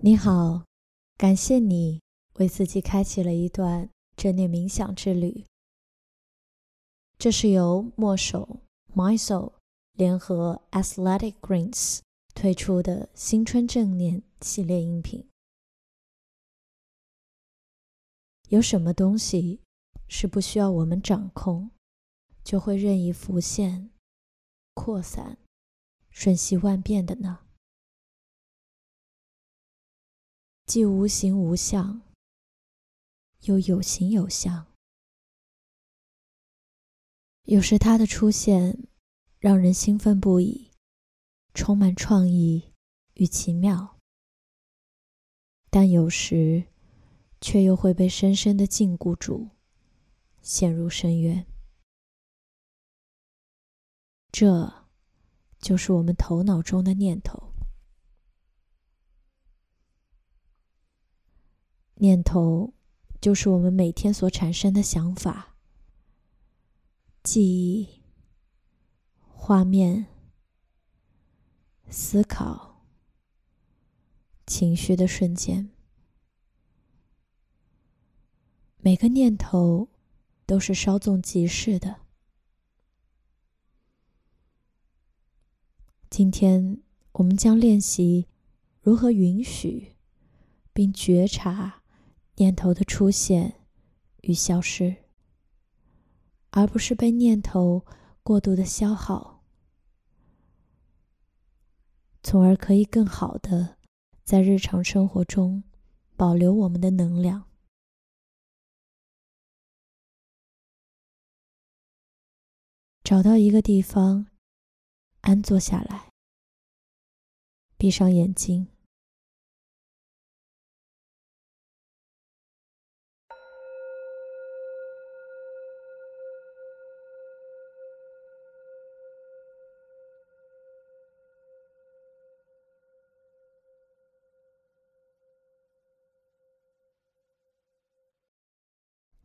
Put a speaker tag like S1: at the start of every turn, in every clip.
S1: 你好，感谢你为自己开启了一段正念冥想之旅。这是由墨手 MySoul 联合 Athletic Greens 推出的新春正念系列音频。有什么东西是不需要我们掌控，就会任意浮现、扩散、瞬息万变的呢？既无形无相，又有形有相。有时它的出现让人兴奋不已，充满创意与奇妙；但有时却又会被深深的禁锢住，陷入深渊。这，就是我们头脑中的念头。念头就是我们每天所产生的想法、记忆、画面、思考、情绪的瞬间。每个念头都是稍纵即逝的。今天我们将练习如何允许并觉察。念头的出现与消失，而不是被念头过度的消耗，从而可以更好的在日常生活中保留我们的能量。找到一个地方，安坐下来，闭上眼睛。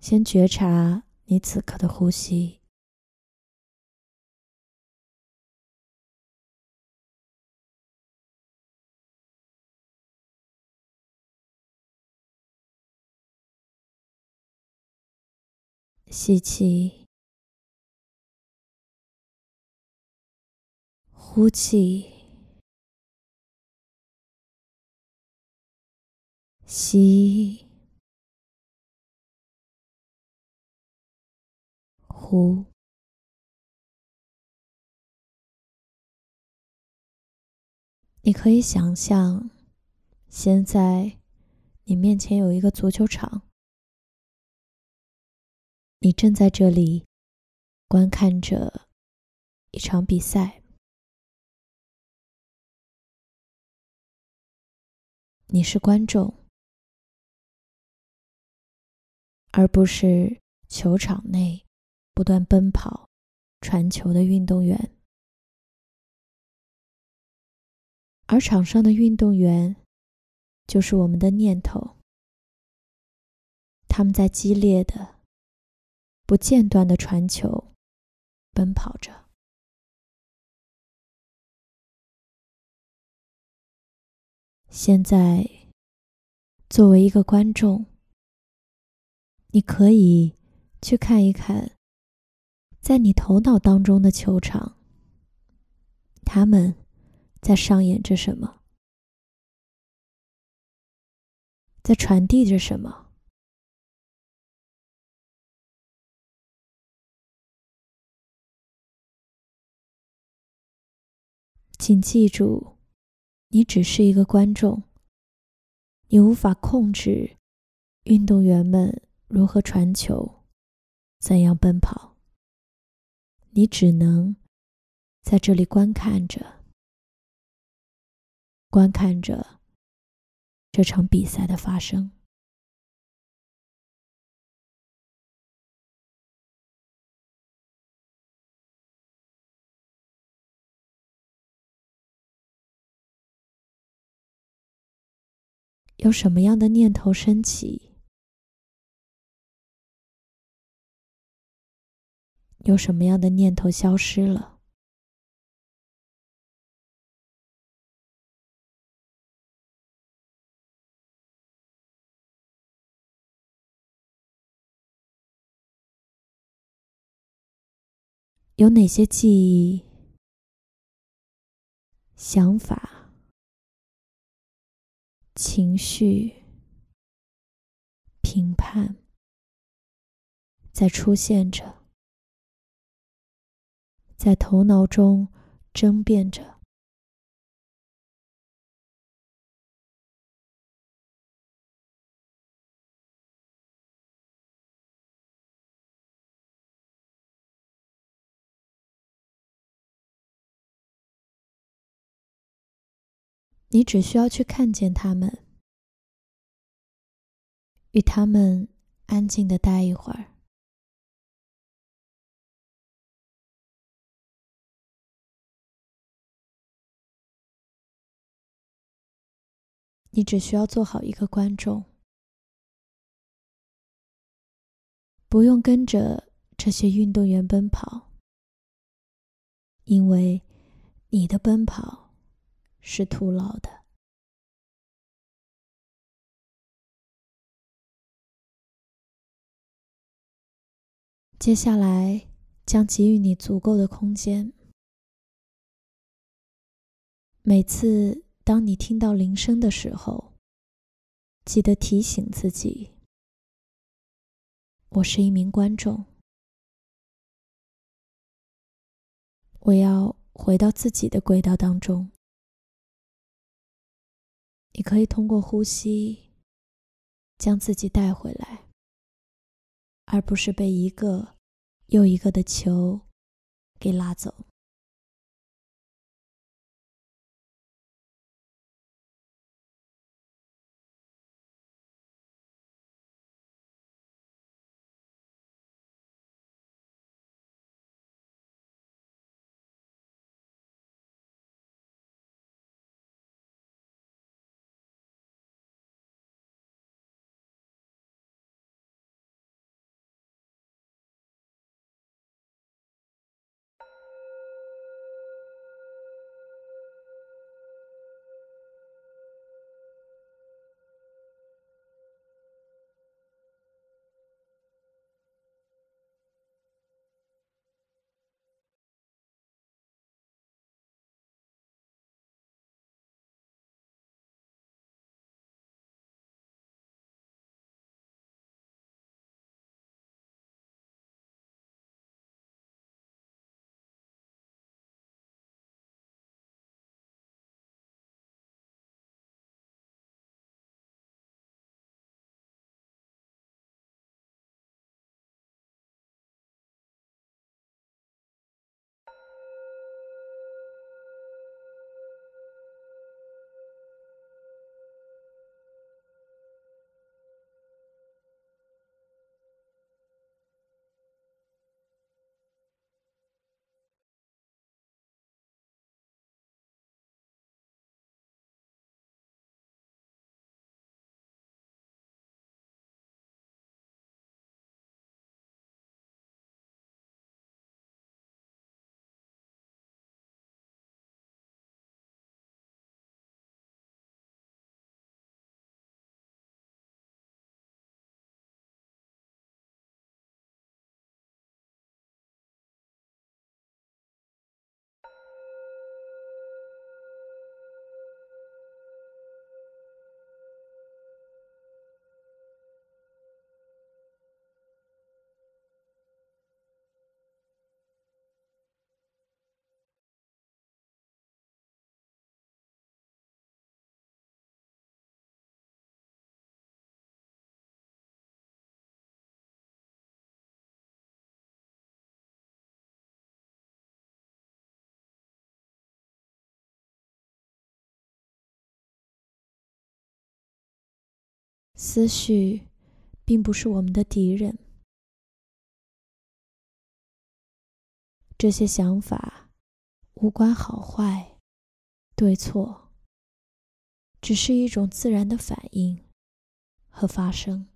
S1: 先觉察你此刻的呼吸，吸气，呼气，吸。呼，你可以想象，现在你面前有一个足球场，你正在这里观看着一场比赛，你是观众，而不是球场内。不断奔跑、传球的运动员，而场上的运动员就是我们的念头。他们在激烈的、不间断的传球、奔跑着。现在，作为一个观众，你可以去看一看。在你头脑当中的球场，他们在上演着什么？在传递着什么？请记住，你只是一个观众，你无法控制运动员们如何传球，怎样奔跑。你只能在这里观看着，观看着这场比赛的发生。有什么样的念头升起？有什么样的念头消失了？有哪些记忆想法情绪评判在出现着？在头脑中争辩着？你只需要去看见他们，与他们安静的待一会儿。你只需要做好一个观众，不用跟着这些运动员奔跑，因为你的奔跑。是徒劳的。接下来将给予你足够的空间。每次当你听到铃声的时候，记得提醒自己：我是一名观众，我要回到自己的轨道当中。你可以通过呼吸将自己带回来，而不是被一个又一个的球给拉走。思绪并不是我们的敌人，这些想法无关好坏、对错，只是一种自然的反应和发生。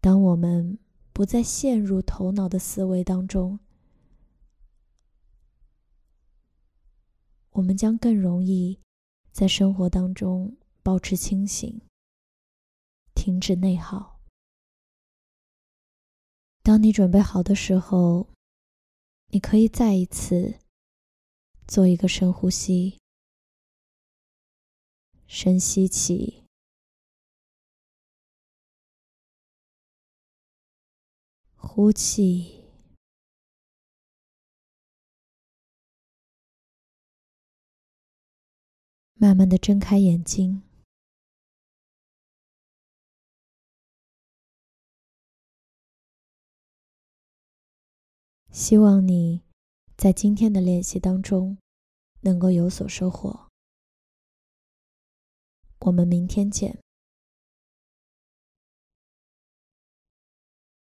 S1: 当我们不再陷入头脑的思维当中，我们将更容易。在生活当中保持清醒，停止内耗。当你准备好的时候，你可以再一次做一个深呼吸，深吸气，呼气。慢慢的睁开眼睛，希望你在今天的练习当中能够有所收获。我们明天见。